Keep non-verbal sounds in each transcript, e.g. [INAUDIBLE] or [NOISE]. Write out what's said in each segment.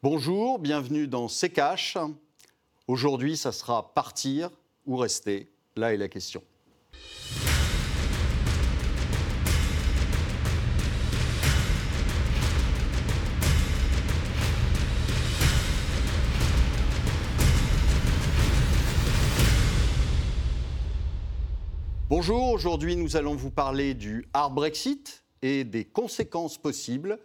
Bonjour, bienvenue dans C'est Cash. Aujourd'hui, ça sera partir ou rester. Là est la question. Bonjour, aujourd'hui nous allons vous parler du hard Brexit et des conséquences possibles.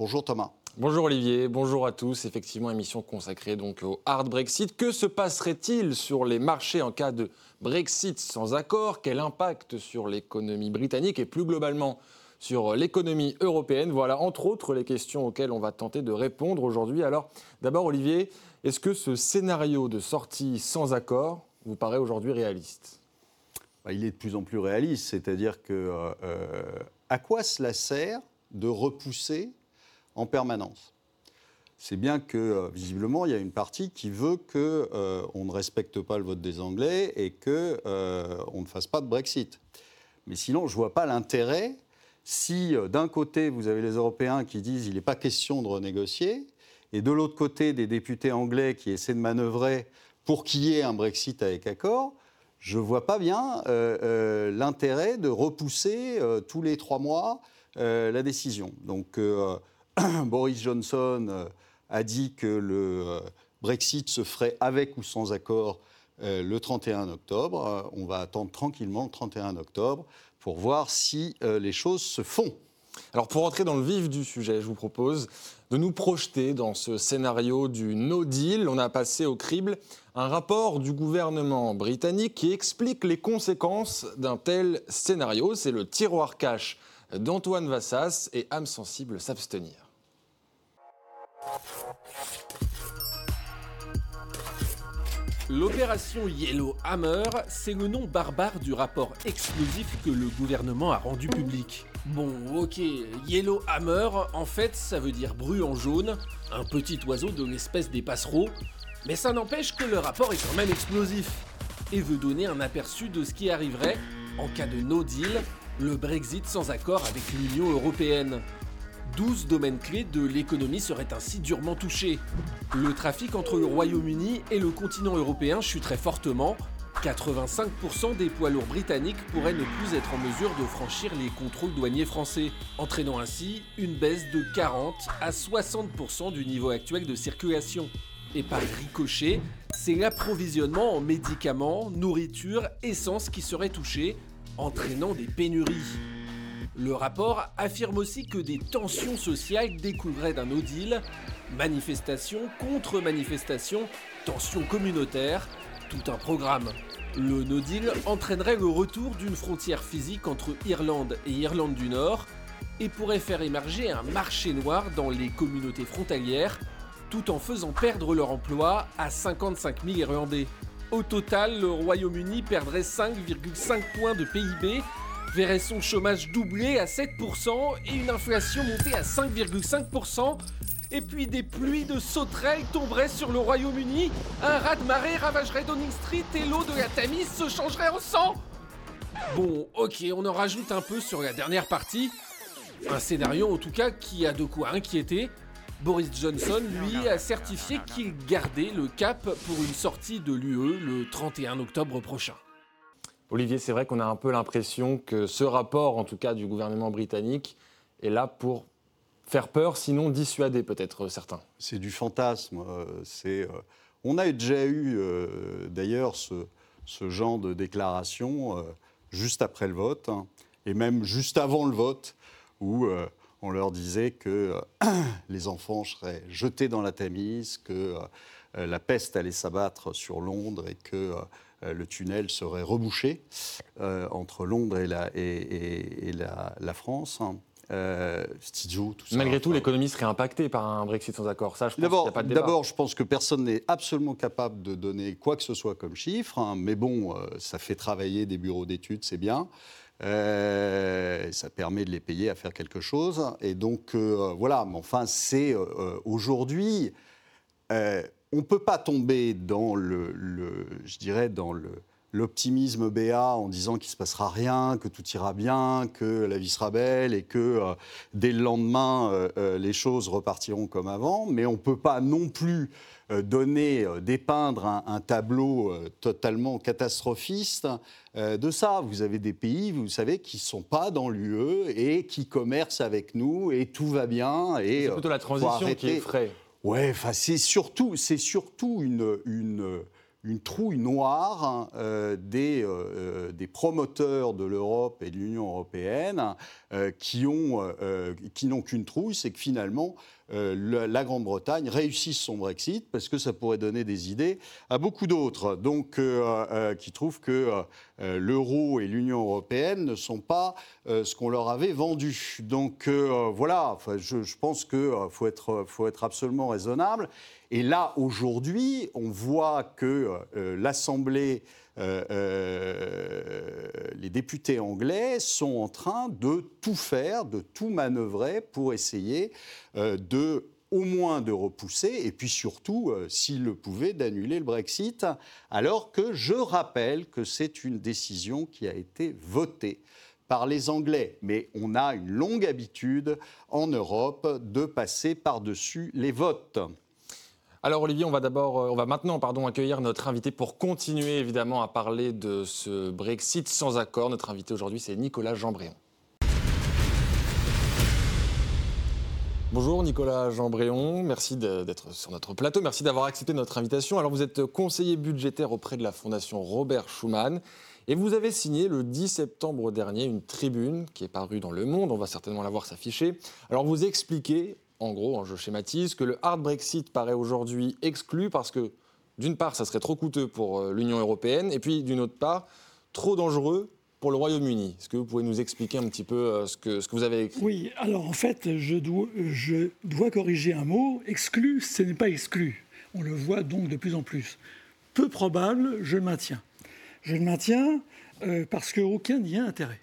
Bonjour Thomas. Bonjour Olivier, bonjour à tous. Effectivement, émission consacrée au hard Brexit. Que se passerait-il sur les marchés en cas de Brexit sans accord? Quel impact sur l'économie britannique et plus globalement sur l'économie européenne? Voilà entre autres les questions auxquelles on va tenter de répondre aujourd'hui. Alors d'abord Olivier, est-ce que ce scénario de sortie sans accord vous paraît aujourd'hui réaliste? Bah, il est de plus en plus réaliste. C'est-à-dire que euh, euh, à quoi cela sert de repousser en permanence C'est bien que, euh, visiblement, il y a une partie qui veut qu'on ne respecte pas le vote des Anglais et qu'on ne fasse pas de Brexit. Mais sinon, je ne vois pas l'intérêt si, d'un côté, vous avez les Européens qui disent qu'il n'est pas question de renégocier, et de l'autre côté, des députés anglais qui essaient de manœuvrer pour qu'il y ait un Brexit avec accord je ne vois pas bien euh, euh, l'intérêt de repousser euh, tous les trois mois la décision. Donc [CLEARS THROAT] Boris Johnson a dit que le Brexit se ferait avec ou sans accord le 31 octobre. on va attendre tranquillement le 31 octobre pour voir si les choses se font. Alors pour entrer dans le vif du sujet, je vous propose de nous projeter dans ce scénario du no deal. On a passé au crible un rapport du gouvernement britannique qui explique les conséquences d'un tel scénario. C'est le tiroir cash d'Antoine Vassas et âme sensible s'abstenir. L'opération Yellow Hammer, c'est le nom barbare du rapport explosif que le gouvernement a rendu public. Bon, ok, Yellow Hammer, en fait, ça veut dire bruant jaune, un petit oiseau de l'espèce des passereaux, mais ça n'empêche que le rapport est quand même explosif et veut donner un aperçu de ce qui arriverait en cas de no deal, le Brexit sans accord avec l'Union européenne. 12 domaines clés de l'économie seraient ainsi durement touchés. Le trafic entre le Royaume-Uni et le continent européen chuterait fortement. 85% des poids lourds britanniques pourraient ne plus être en mesure de franchir les contrôles douaniers français, entraînant ainsi une baisse de 40 à 60% du niveau actuel de circulation. Et par ricochet, c'est l'approvisionnement en médicaments, nourriture, essence qui serait touché, entraînant des pénuries. Le rapport affirme aussi que des tensions sociales découleraient d'un no deal, manifestations contre manifestations, tensions communautaires, tout un programme. Le no deal entraînerait le retour d'une frontière physique entre Irlande et Irlande du Nord et pourrait faire émerger un marché noir dans les communautés frontalières, tout en faisant perdre leur emploi à 55 000 Irlandais. Au total, le Royaume-Uni perdrait 5,5 points de PIB verrait son chômage doubler à 7% et une inflation monter à 5,5%. Et puis des pluies de sauterelles tomberaient sur le Royaume-Uni, un raz de marée ravagerait Downing Street et l'eau de la Tamise se changerait en sang. Bon, ok, on en rajoute un peu sur la dernière partie. Un scénario en tout cas qui a de quoi inquiéter. Boris Johnson, lui, a certifié qu'il gardait le cap pour une sortie de l'UE le 31 octobre prochain. Olivier, c'est vrai qu'on a un peu l'impression que ce rapport, en tout cas du gouvernement britannique, est là pour faire peur, sinon dissuader peut-être certains. C'est du fantasme. Euh, c'est, euh, on a déjà eu euh, d'ailleurs ce, genre de déclaration juste après le vote, hein, et même juste avant le vote, où on leur disait que [CLEARS THROAT] les enfants seraient jetés dans la Tamise, que la peste allait s'abattre sur Londres et que le tunnel serait rebouché euh, entre Londres et la, et, la, France. Euh, tout ça. Malgré tout, l'économie serait impactée par un Brexit sans accord. Ça, je pense D'abord, je pense que personne n'est absolument capable de donner quoi que ce soit comme chiffre. Hein. mais bon, ça fait travailler des bureaux d'études, c'est bien. ça permet de les payer à faire quelque chose. Et donc, voilà. Mais enfin, c'est aujourd'hui on ne peut pas tomber dans le, je dirais, dans le, l'optimisme BA en disant qu'il ne se passera rien, que tout ira bien, que la vie sera belle et que dès le lendemain, les choses repartiront comme avant. Mais on ne peut pas non plus donner, dépeindre un, tableau totalement catastrophiste de ça. Vous avez des pays, vous savez, qui ne sont pas dans l'UE et qui commercent avec nous et tout va bien. C'est plutôt la transition qui est frais. Ouais, c'est surtout, une, trouille noire hein, euh, des, euh, des, promoteurs de l'Europe et de l'Union européenne euh, qui n'ont qu'une trouille, c'est que finalement, euh, la, Grande-Bretagne réussisse son Brexit, parce que ça pourrait donner des idées à beaucoup d'autres, donc euh, euh, qui trouvent que l'euro et l'Union européenne ne sont pas ce qu'on leur avait vendu. Donc voilà, je, pense qu'il faut être, faut être absolument raisonnable. Et là, aujourd'hui, on voit que l'Assemblée les députés anglais sont en train de tout faire, de tout manœuvrer pour essayer euh, de au moins de repousser, et puis surtout, euh, s'il le pouvait, d'annuler le Brexit, alors que je rappelle que c'est une décision qui a été votée par les Anglais. Mais on a une longue habitude en Europe de passer par-dessus les votes. Alors Olivier, on va d'abord, euh, on va maintenant accueillir notre invité pour continuer évidemment à parler de ce Brexit sans accord. Notre invité aujourd'hui, c'est Nicolas Jambréon. Bonjour Nicolas Jambréon, merci d'être sur notre plateau, merci d'avoir accepté notre invitation. Alors vous êtes conseiller budgétaire auprès de la Fondation Robert Schuman et vous avez signé le 10 septembre dernier une tribune qui est parue dans Le Monde, on va certainement la voir s'afficher. Alors vous expliquez en gros, je schématise, que le hard Brexit paraît aujourd'hui exclu parce que, d'une part, ça serait trop coûteux pour euh, l'Union européenne, et puis, d'une autre part, trop dangereux pour le Royaume-Uni. Est-ce que vous pouvez nous expliquer un petit peu euh, ce que, vous avez écrit? Oui, alors en fait, je dois, je dois corriger un mot. Exclu, ce n'est pas exclu. On le voit donc de plus en plus. Peu probable, je le maintiens. Je le maintiens euh, parce qu'aucun n'y a intérêt.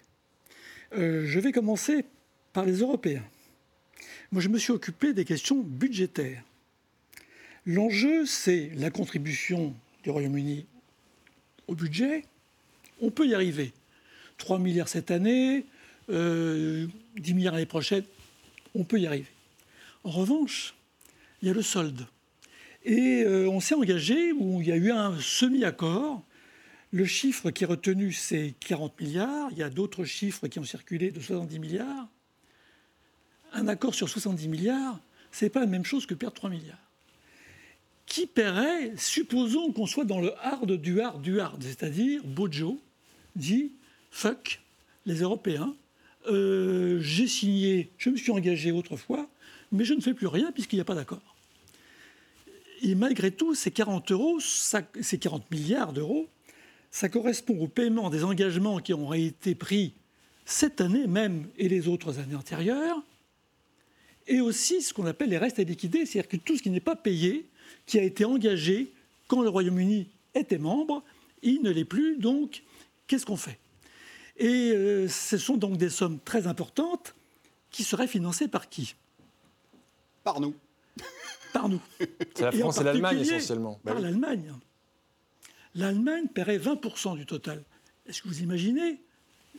je vais commencer par les Européens. Moi, je me suis occupé des questions budgétaires. L'enjeu, c'est la contribution du Royaume-Uni au budget. On peut y arriver. 3 milliards cette année, 10 euh, milliards l'année prochaine, on peut y arriver. En revanche, il y a le solde. Et euh, on s'est engagé, où il y a eu un semi-accord. Le chiffre qui est retenu, c'est 40 milliards. Il y a d'autres chiffres qui ont circulé de 70 milliards un accord sur 70 milliards, ce n'est pas la même chose que perdre 3 milliards. Qui paierait, supposons qu'on soit dans le hard du hard du hard, c'est-à-dire Bojo dit fuck les Européens, euh, j'ai signé, je me suis engagé autrefois, mais je ne fais plus rien puisqu'il n'y a pas d'accord. Et malgré tout, ces 40 euros, ces 40 milliards d'euros, ça correspond au paiement des engagements qui ont été pris cette année même et les autres années antérieures, et aussi ce qu'on appelle les restes à liquider, c'est-à-dire que tout ce qui n'est pas payé, qui a été engagé quand le Royaume-Uni était membre, il ne l'est plus, donc qu'est-ce qu'on fait? Et euh, ce sont donc des sommes très importantes qui seraient financées par qui? Par nous. Par nous. [LAUGHS] C'est la France et, l'Allemagne essentiellement. Par l'Allemagne. L'Allemagne paierait 20% du total. Est-ce que vous imaginez?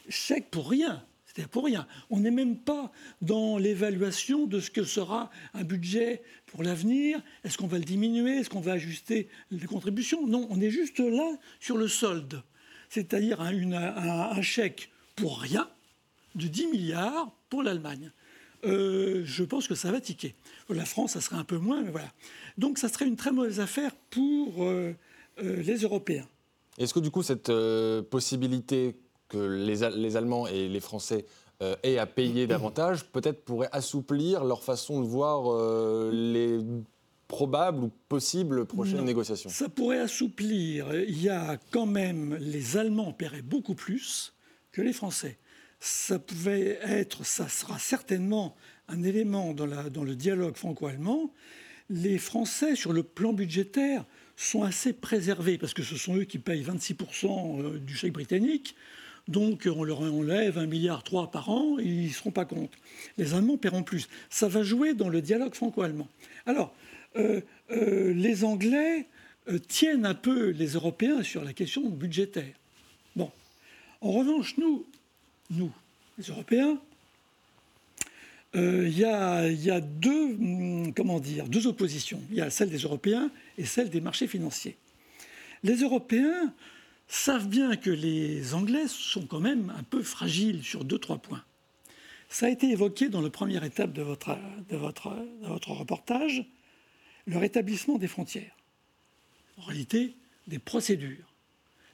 Chèque pour rien cest pour rien. On n'est même pas dans l'évaluation de ce que sera un budget pour l'avenir. Est-ce qu'on va le diminuer? Est-ce qu'on va ajuster les contributions? Non, on est juste là sur le solde. C'est-à-dire un, chèque pour rien de 10 milliards pour l'Allemagne. Euh, je pense que ça va tiquer. La France, ça serait un peu moins, mais voilà. Donc ça serait une très mauvaise affaire pour euh, euh, les Européens. Est-ce que du coup cette possibilité que les, Allemands et les Français euh, aient à payer [CLEARS THROAT] davantage, peut-être pourrait assouplir leur façon de voir euh, les probables ou possibles prochaines négociations Ça pourrait assouplir. Il y a quand même, les Allemands paieraient beaucoup plus que les Français. Ça pouvait être, ça sera certainement un élément dans, la, dans le dialogue franco-allemand. Les Français, sur le plan budgétaire, sont assez préservés parce que ce sont eux qui payent 26% euh, du chèque britannique. Donc on leur enlève un milliard trois par an ils ne seront pas compte. Les Allemands paieront plus. Ça va jouer dans le dialogue franco-allemand. Alors, euh, euh, les Anglais euh, tiennent un peu les Européens sur la question budgétaire. En revanche, nous, nous, les Européens, il y, a, deux, hum, comment dire, deux oppositions. Il y a celle des Européens et celle des marchés financiers. Les Européens savent bien que les Anglais sont quand même un peu fragiles sur deux, trois points. Ça a été évoqué dans la première étape de votre, de reportage, le rétablissement des frontières. En réalité, des procédures.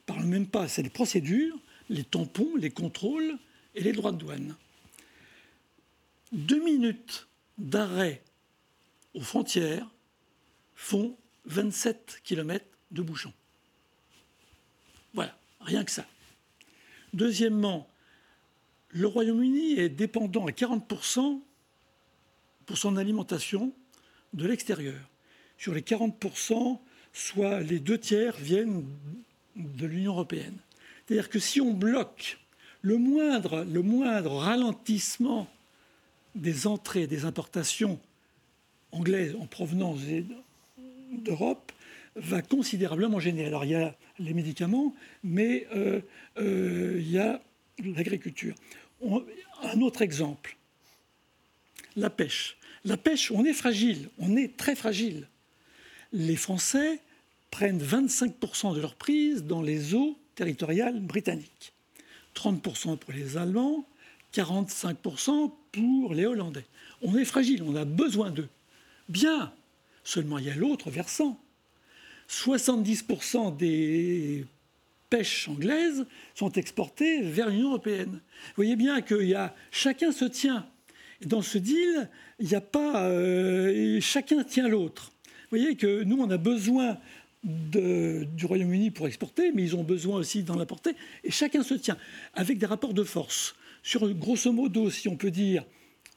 Parle même pas, c'est les procédures, les tampons, les contrôles et les droits de douane deux minutes d'arrêt aux frontières font 27 km de bouchons. Voilà, rien que ça. Deuxièmement, le Royaume-Uni est dépendant à 40% pour son alimentation de l'extérieur. Sur les 40%, soit les deux tiers viennent de l'Union européenne. C'est-à-dire que si on bloque le moindre, le moindre ralentissement des entrées, des importations anglaises en provenance d'Europe va considérablement gêner. Alors il y a les médicaments, mais euh, euh, il y a l'agriculture. Un autre exemple, la pêche. La pêche, on est fragile, on est très fragile. Les Français prennent 25% de leur prise dans les eaux territoriales britanniques, 30% pour les Allemands, 45% pour les Hollandais. On est fragile, on a besoin d'eux. Bien, seulement il y a l'autre versant. 70% des pêches anglaises sont exportées vers l'Union européenne. Vous voyez bien que y a, chacun se tient. Dans ce deal, il n'y a pas. Euh, chacun tient l'autre. Vous voyez que nous, on a besoin du Royaume-Uni pour exporter, mais ils ont besoin aussi d'en apporter. Et chacun se tient avec des rapports de force sur, grosso modo, si on peut dire,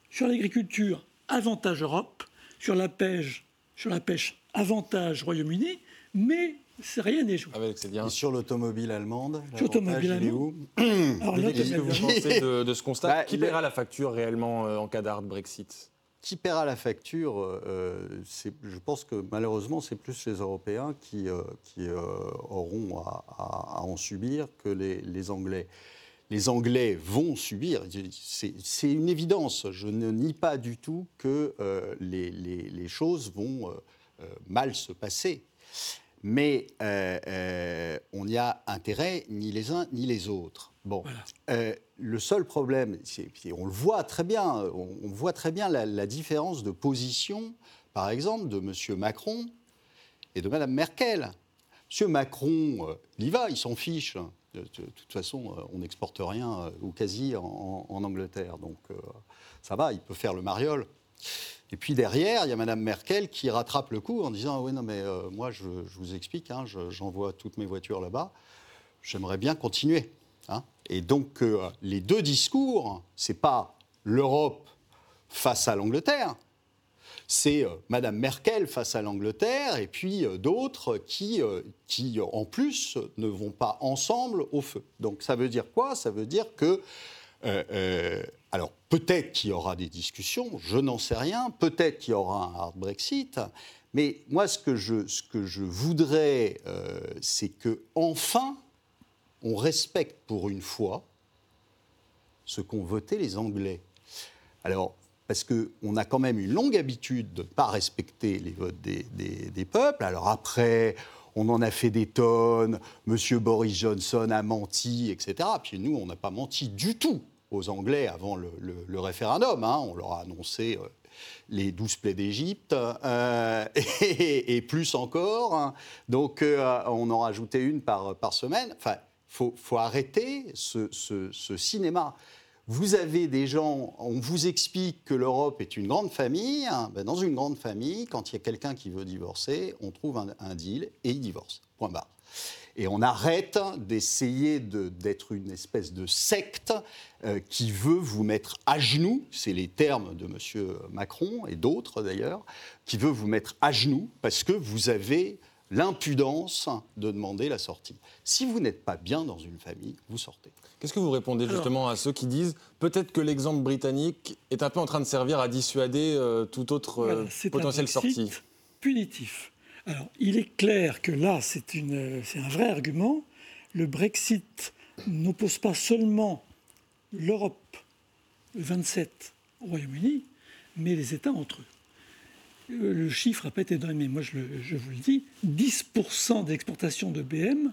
sur l'agriculture, avantage Europe, sur la pêche, sur la pêche avantage Royaume-Uni, mais rien n'est joué. Et sur l'automobile allemande Sur l'automobile allemande. [CLEARS THROAT] Alors Qu'est-ce que vous pensez de, ce constat bah, Qui paiera la facture réellement euh, en cas d'hard Brexit? Qui paiera la facture euh, Je pense que malheureusement, c'est plus les Européens qui, euh, qui auront à, en subir que les, les Anglais les Anglais vont subir. C'est une évidence. Je ne nie pas du tout que euh, les, choses vont euh, euh, mal se passer. Mais on n'y a intérêt ni les uns ni les autres. Bon, le seul problème, on le voit très bien, on, voit très bien la, la, différence de position, par exemple, de M. Macron et de Mme Merkel. M. Macron, il y va, il s'en fiche. De, toute façon, euh, on n'exporte rien, euh, ou quasi, en, Angleterre. Donc euh, ça va, il peut faire le mariole. Et puis derrière, il y a Mme Merkel qui rattrape le coup en disant Oui, non, mais moi, je, vous explique, hein, j'envoie toutes mes voitures là-bas, j'aimerais bien continuer. Hein. Et donc, les deux discours, c'est pas l'Europe face à l'Angleterre, c'est euh, Madame Merkel face à l'Angleterre et puis euh, d'autres qui, euh, qui, en plus, ne vont pas ensemble au feu. Donc ça veut dire quoi? Ça veut dire que peut-être qu'il y aura des discussions, je n'en sais rien, peut-être qu'il y aura un hard Brexit, mais moi ce que je, ce que je voudrais, c'est que enfin on respecte pour une fois ce qu'ont voté les Anglais. Alors parce qu'on a quand même une longue habitude de ne pas respecter les votes des, peuples. Alors après, on en a fait des tonnes, M. Boris Johnson a menti, etc. Puis nous, on n'a pas menti du tout aux Anglais avant le, référendum. Hein. On leur a annoncé euh, les douze plaies d'Égypte euh, [LAUGHS] et, plus encore. Hein. Donc euh, on en rajoutait une par, semaine. Enfin, il faut, arrêter ce, cinéma vous avez des gens, on vous explique que l'Europe est une grande famille. Ben, dans une grande famille, quand il y a quelqu'un qui veut divorcer, on trouve un, deal et il divorce. Point barre. Et on arrête d'essayer d'être une espèce de secte euh, qui veut vous mettre à genoux, c'est les termes de M. Macron et d'autres d'ailleurs, qui veut vous mettre à genoux parce que vous avez l'impudence de demander la sortie. Si vous n'êtes pas bien dans une famille, vous sortez. Qu'est-ce que vous répondez justement à ceux qui disent peut-être que l'exemple britannique est un peu en train de servir à dissuader euh, toute autre euh, potentielle sortie punitif. Alors, il est clair que là, c'est un vrai argument. Le Brexit n'oppose pas seulement l'Europe, le 27 au Royaume-Uni, mais les États entre eux. Euh, le chiffre n'a pas été donné, mais moi je, vous le dis, 10% d'exportation de BM,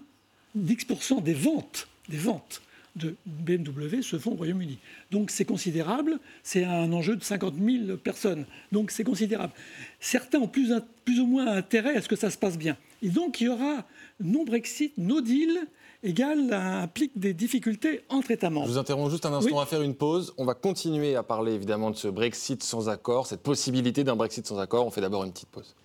10% des ventes, des ventes de BMW se font au Royaume-Uni. Donc c'est considérable, c'est un enjeu de 50 000 personnes. Donc c'est considérable. Certains ont plus, plus, ou moins intérêt à ce que ça se passe bien. Et donc il y aura non-Brexit, no deal, égale implique des difficultés entre États membres. Je vous interromps juste un instant, on va faire une pause. On va continuer à parler évidemment de ce Brexit sans accord, cette possibilité d'un Brexit sans accord. On fait d'abord une petite pause.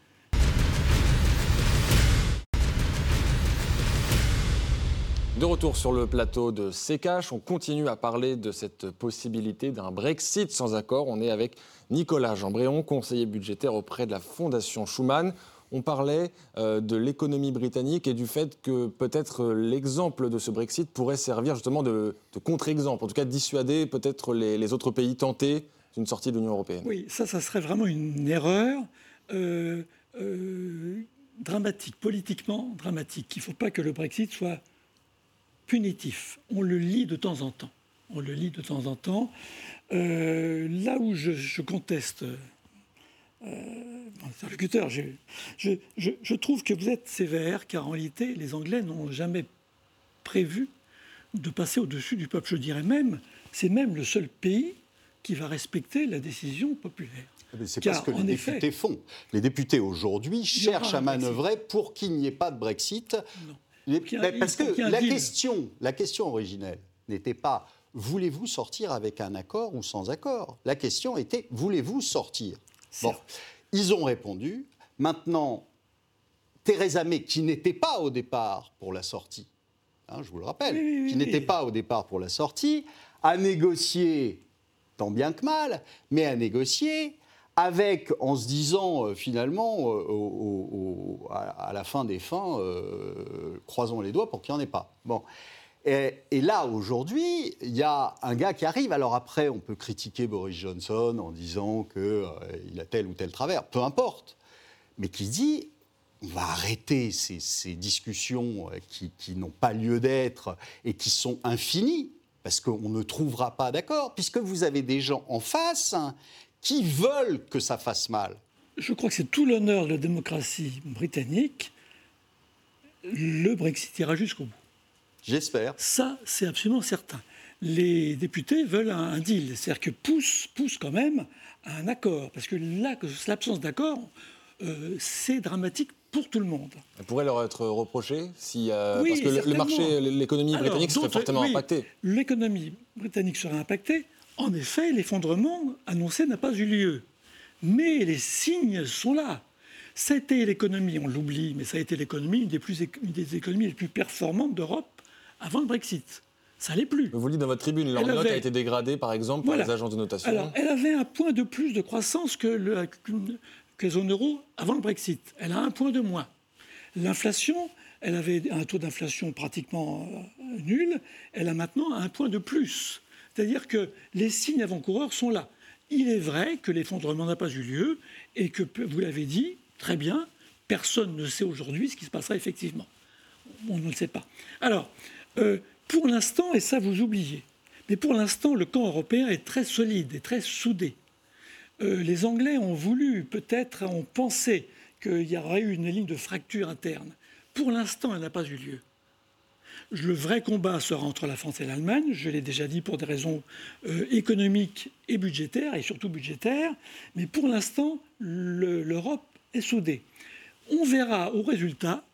De retour sur le plateau de Sekash, on continue à parler de cette possibilité d'un Brexit sans accord. On est avec Nicolas Jean-Bréon, conseiller budgétaire auprès de la Fondation Schuman. On parlait euh, de l'économie britannique et du fait que peut-être euh, l'exemple de ce Brexit pourrait servir justement de, contre-exemple, en tout cas de dissuader peut-être les, autres pays tentés d'une sortie de l'Union européenne. Oui, ça, ça serait vraiment une erreur. Euh, dramatique, politiquement dramatique. Il ne faut pas que le Brexit soit punitif. On le lit de temps en temps. On le lit de temps en temps. Euh, là où je, conteste euh, mon interlocuteur, je, je, trouve que vous êtes sévère, car en réalité, les Anglais n'ont jamais prévu de passer au-dessus du peuple. Je dirais même, c'est même le seul pays qui va respecter la décision populaire. C'est parce que les députés font. Les députés aujourd'hui cherchent à manœuvrer pour qu'il n'y ait pas de Brexit. Non parce que la question, la question originelle n'était pas voulez-vous sortir avec un accord ou sans accord? La question était voulez-vous sortir? Bon, ils ont répondu. Maintenant, Theresa May, qui n'était pas au départ pour la sortie, hein, je vous le rappelle, qui n'était pas au départ pour la sortie, a négocié tant bien que mal, mais a négocié avec, en se disant euh, finalement, euh, à, la fin des fins, euh, croisons les doigts pour qu'il n'y en ait pas. Bon. Et, là, aujourd'hui, il y a un gars qui arrive. Alors après, on peut critiquer Boris Johnson en disant qu'il a tel ou tel travers, peu importe. Mais qui dit, on va arrêter ces, discussions qui, qui n'ont pas lieu d'être et qui sont infinies parce qu'on ne trouvera pas d'accord, puisque vous avez des gens en face qui veulent que ça fasse mal. Je crois que c'est tout l'honneur de la démocratie britannique. Le Brexit ira jusqu'au bout. J'espère. Ça, c'est absolument certain. Les députés veulent un, deal, c'est-à-dire que poussent, poussent quand même à un accord, parce que l'absence d'accord, euh, c'est dramatique pour tout le monde. Ça pourrait leur être reproché si, euh, parce que le, marché, l'économie britannique serait fortement impactée. L'économie britannique serait impactée. En effet, l'effondrement annoncé n'a pas eu lieu. Mais les signes sont là. C'était l'économie, on l'oublie, mais ça a été l'économie, une, des économies les plus performantes d'Europe avant le Brexit. Ça n'allait plus. Vous dites dans votre tribune, leur note a été dégradée, par exemple, par les agences de notation. Alors, elle avait un point de plus de croissance que, le, que la zone euro avant le Brexit. Elle a un point de moins. L'inflation, elle avait un taux d'inflation pratiquement euh, nul. Elle a maintenant un point de plus. C'est-à-dire que les signes avant-coureurs sont là. Il est vrai que l'effondrement n'a pas eu lieu et que, vous l'avez dit, très bien, personne ne sait aujourd'hui ce qui se passera effectivement. On ne le sait pas. Alors, euh, pour l'instant, et ça vous oubliez, mais pour l'instant, le camp européen est très solide et très soudé. Euh, les Anglais ont voulu, peut-être, ont pensé qu'il y aurait eu une ligne de fracture interne. Pour l'instant, elle n'a pas eu lieu. Le vrai combat sera entre la France et l'Allemagne, je l'ai déjà dit pour des raisons euh, économiques et budgétaires, et surtout budgétaires, mais pour l'instant, l'Europe est soudée. On verra au résultat,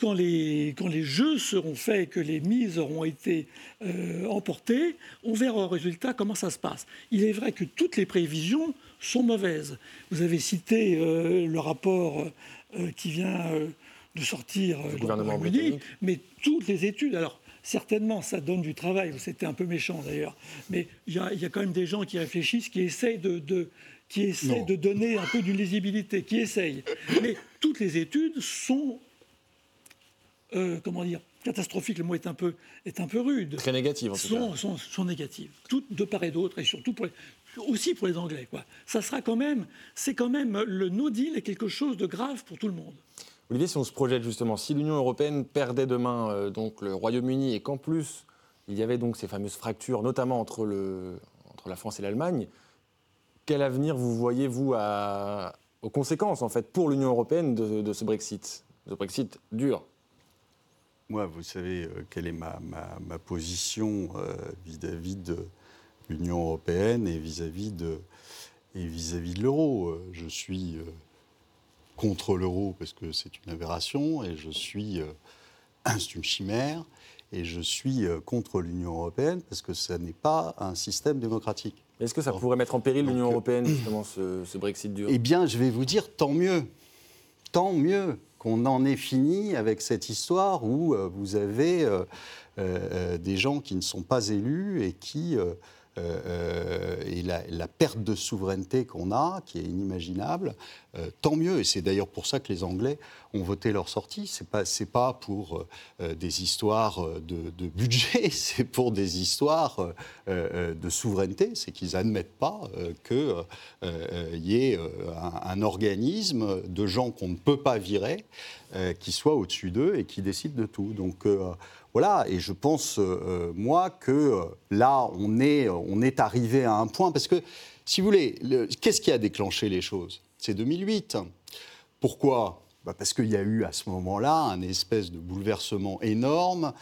quand les, jeux seront faits, que les mises auront été euh, emportées, on verra au résultat comment ça se passe. Il est vrai que toutes les prévisions sont mauvaises. Vous avez cité euh, le rapport qui vient de sortir du gouvernement britannique, mais toutes les études, alors certainement ça donne du travail, c'était un peu méchant d'ailleurs, mais il y, a quand même des gens qui réfléchissent, qui essayent de, qui essaient de donner un peu d'une lisibilité, qui essayent. Mais toutes les études sont, euh, comment dire, catastrophiques, le mot est un peu, est un peu rude. Très négatives, en tout sont, Sont, sont, négatives, toutes de part et d'autre, et surtout pour aussi pour les Anglais. Quoi. Ça sera quand même, c'est quand même, le no deal est quelque chose de grave pour tout le monde. Olivier, si on se projette justement, si l'Union européenne perdait demain euh, donc le Royaume-Uni et qu'en plus il y avait donc ces fameuses fractures, notamment entre, le, la France et l'Allemagne. Quel avenir vous voyez, vous, à, aux conséquences, en fait, pour l'Union européenne de, ce Brexit? Ce Brexit dur Moi, vous savez euh, quelle est ma, position euh, vis-à-vis de l'Union européenne et vis-à-vis de, de l'euro? Je suis contre l'euro parce que c'est une aberration et je suis. [CLEARS THROAT] c'est une chimère et je suis euh, contre l'Union européenne parce que ça n'est pas un système démocratique. Est-ce que ça pourrait mettre en péril l'Union euh, européenne, [CLEARS THROAT] justement, ce, Brexit dur? Eh bien, je vais vous dire, tant mieux. Tant mieux qu'on en ait fini avec cette histoire où euh, vous avez des gens qui ne sont pas élus et qui euh, et la, perte de souveraineté qu'on a, qui est inimaginable, euh, tant mieux. Et c'est d'ailleurs pour ça que les Anglais ont voté leur sortie. C'est pas pas pour euh, des histoires de, budget, [LAUGHS] c'est pour des histoires de souveraineté. C'est qu'ils n'admettent pas qu'il y ait un, un, organisme de gens qu'on ne peut pas virer qui soit au-dessus d'eux et qui décide de tout. Donc voilà, et je pense, euh, euh, moi, que euh, là, on est, on est arrivé à un point, parce que, si vous voulez, qu'est-ce qui a déclenché les choses? C'est 2008. Pourquoi? Bah, parce qu'il y a eu à ce moment-là un espèce de bouleversement énorme,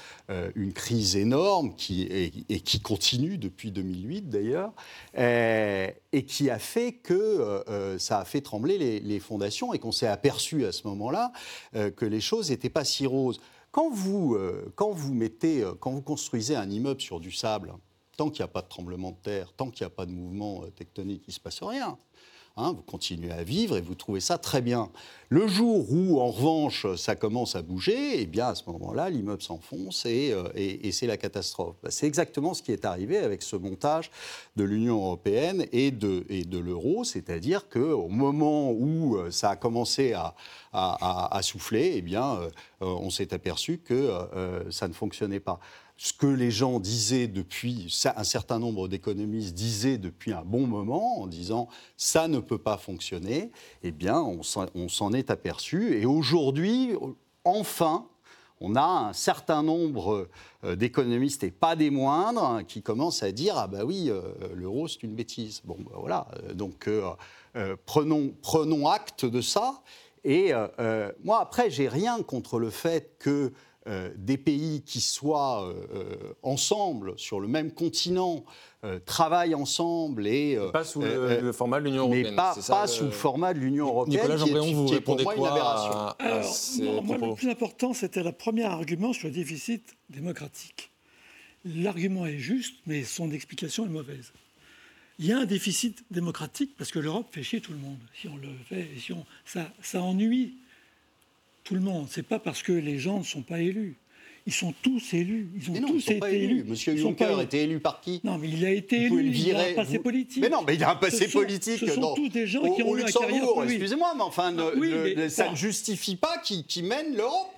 une crise énorme qui, et, qui continue depuis 2008 d'ailleurs, et, qui a fait que ça a fait trembler les, fondations et qu'on s'est aperçu à ce moment-là que les choses n'étaient pas si roses. Quand vous, euh, quand vous mettez, euh, quand vous construisez un immeuble sur du sable, tant qu'il n'y a pas de tremblement de terre, tant qu'il n'y a pas de mouvement euh, tectonique, il ne se passe rien. Hein, vous continuez à vivre et vous trouvez ça très bien. Le jour où, en revanche, ça commence à bouger, eh bien, à ce moment-là, l'immeuble s'enfonce et, et, c'est la catastrophe. Bah, c'est exactement ce qui est arrivé avec ce montage de l'Union européenne et de, l'euro, c'est-à-dire qu'au moment où ça a commencé à, souffler, eh bien, euh, euh, on s'est aperçu que euh, ça ne fonctionnait pas ce que les gens disaient depuis, un certain nombre d'économistes disaient depuis un bon moment, en disant ça ne peut pas fonctionner, eh bien, on s'en est aperçu. Et aujourd'hui, enfin, on a un certain nombre d'économistes, et pas des moindres, qui commencent à dire ah bah oui, l'euro c'est une bêtise. Bon, bah voilà. Donc prenons, prenons acte de ça. Et euh, euh, moi, après, j'ai rien contre le fait que euh, des pays qui soient ensemble sur le même continent travaillent ensemble et pas sous le, format de l'Union européenne. Mais pas, pas sous le format de l'Union européenne. Nicolas Jean vous qui est pour moi une aberration. Alors, moi, le plus important, c'était le premier argument sur le déficit démocratique. L'argument est juste, mais son explication est mauvaise il y a un déficit démocratique parce que l'Europe fait chier tout le monde. Si on le fait, si on, ça, ça ennuie tout le monde. C'est pas parce que les gens ne sont pas élus. Ils sont tous élus. Ils ont mais non, tous ils sont été élus. Monsieur Juncker a été élu par qui Non, mais il a été élu. il a un passé politique. Mais non, mais il a un passé politique. Ce sont tous des gens qui ont eu un carrière Excusez-moi, mais enfin, ah ça ne justifie pas qu'ils mènent l'Europe.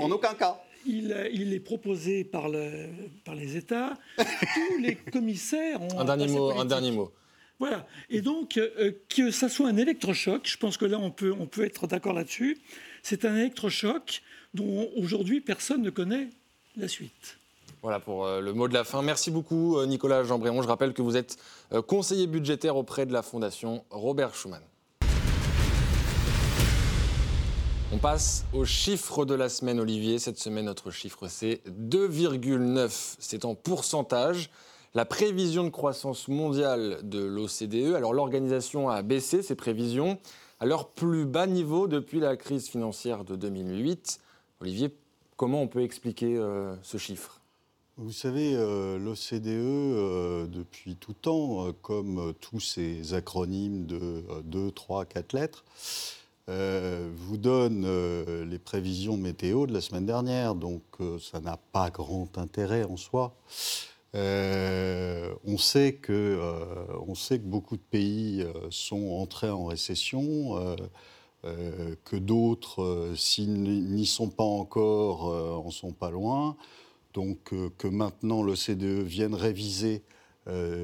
En aucun cas il, est proposé par, les États. [LAUGHS] Tous les commissaires ont un, dernier mot. Un dernier mot. Voilà. Et donc, euh, que ça soit un électrochoc, je pense que là, on peut, on peut être d'accord là-dessus. C'est un électrochoc dont aujourd'hui personne ne connaît la suite. Voilà pour euh, le mot de la fin. Merci beaucoup, euh, Nicolas Jean-Bréon. Je rappelle que vous êtes conseiller budgétaire auprès de la Fondation Robert Schuman. On passe aux chiffres de la semaine, Olivier. Cette semaine, notre chiffre, c'est 2,9. C'est en pourcentage. La prévision de croissance mondiale de l'OCDE, alors l'organisation a baissé ses prévisions à leur plus bas niveau depuis la crise financière de 2008. Olivier, comment on peut expliquer euh, ce chiffre? Vous savez, euh, l'OCDE, euh, depuis tout temps, comme tous ces acronymes de 2, 3, 4 lettres, vous donne les prévisions météo de la semaine dernière, donc ça n'a pas grand intérêt en soi. On, sait que, on sait que beaucoup de pays sont entrés en récession, que d'autres, s'ils n'y sont pas encore, en sont pas loin. Donc que maintenant l'OCDE vienne réviser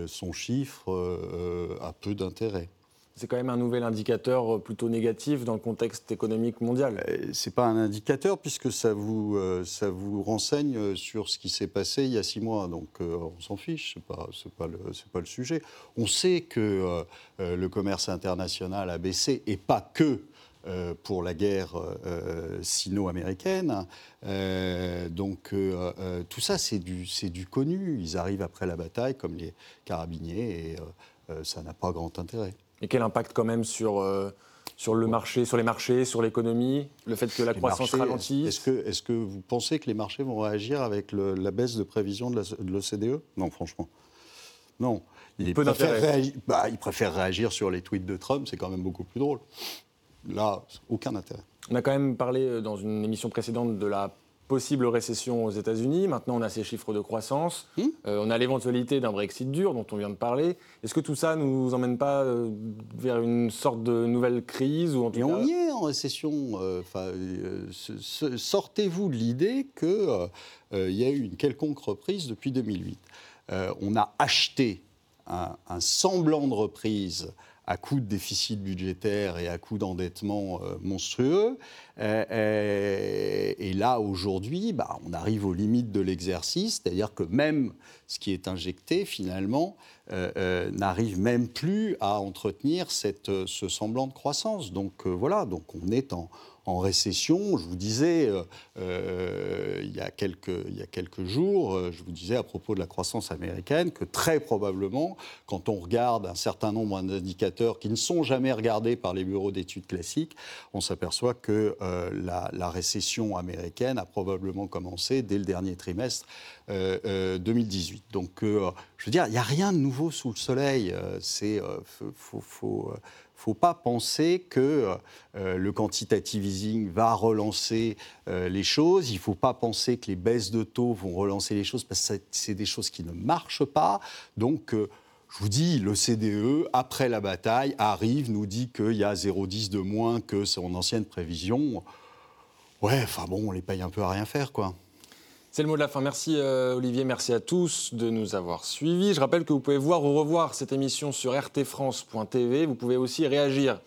son chiffre a peu d'intérêt. C'est quand même un nouvel indicateur plutôt négatif dans le contexte économique mondial. Ce n'est pas un indicateur puisque ça vous, ça vous renseigne sur ce qui s'est passé il y a six mois. Donc on s'en fiche, ce n'est pas, pas, pas le sujet. On sait que le commerce international a baissé et pas que euh, pour la guerre euh, sino-américaine. Euh, donc tout ça, c'est du, du connu. Ils arrivent après la bataille comme les carabiniers et ça n'a pas grand intérêt. Et quel impact quand même sur sur le marché, sur les marchés, sur l'économie, le fait que la croissance ralentisse? Est-ce que, est que, vous pensez que les marchés vont réagir avec la baisse de prévision de l'OCDE Non, franchement. Non. Ils préfèrent, réagir, bah, ils préfèrent réagir sur les tweets de Trump, c'est quand même beaucoup plus drôle. Là, aucun intérêt. On a quand même parlé euh, dans une émission précédente de la possible récession aux États-Unis. Maintenant, on a ces chiffres de croissance. Hmm euh, on a l'éventualité d'un Brexit dur dont on vient de parler. Est-ce que tout ça ne nous emmène pas euh, vers une sorte de nouvelle crise ou en Et on y est en récession. Sortez-vous de l'idée qu'il y a eu une quelconque reprise depuis 2008. on a acheté un semblant de reprise à coup de déficit budgétaire et à coup d'endettement euh, monstrueux. Euh, euh, et, là, aujourd'hui, bah, on arrive aux limites de l'exercice, c'est-à-dire que même ce qui est injecté, finalement, n'arrive même plus à entretenir cette, ce semblant de croissance. Donc voilà, donc on est en, récession. Je vous disais, euh, euh, il, y a quelques, il y a quelques jours, euh, je vous disais à propos de la croissance américaine que très probablement, quand on regarde un certain nombre d'indicateurs qui ne sont jamais regardés par les bureaux d'études classiques, on s'aperçoit que la, récession américaine a probablement commencé dès le dernier trimestre 2018. Donc, je veux dire, il n'y a rien de nouveau sous le soleil. C'est faut, faut faut pas penser que euh, le quantitative easing va relancer euh, les choses. Il ne faut pas penser que les baisses de taux vont relancer les choses parce que c'est des choses qui ne marchent pas. Donc, euh, je vous dis, le CDE, après la bataille, arrive, nous dit qu'il y a 0,10 de moins que son ancienne prévision. Ouais, enfin bon, on les paye un peu à rien faire, quoi. C'est le mot de la fin. Merci euh, Olivier, merci à tous de nous avoir suivis. Je rappelle que vous pouvez voir ou revoir cette émission sur rtfrance.tv. Vous pouvez aussi réagir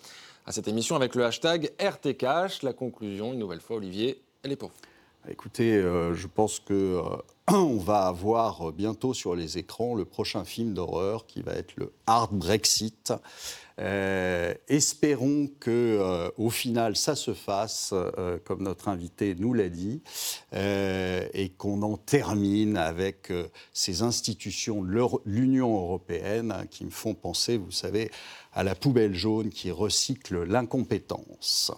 à cette émission avec le hashtag RTCash. La conclusion, une nouvelle fois, Olivier, elle est pour vous. Écoutez, euh, je pense que euh, [CLEARS THROAT] on va avoir bientôt sur les écrans le prochain film d'horreur qui va être le Hard Brexit. Euh, espérons que, euh, au final, ça se fasse, euh, comme notre invité nous l'a dit, et qu'on en termine avec ces institutions l'Union européenne qui me font penser, vous savez, à la poubelle jaune qui recycle l'incompétence.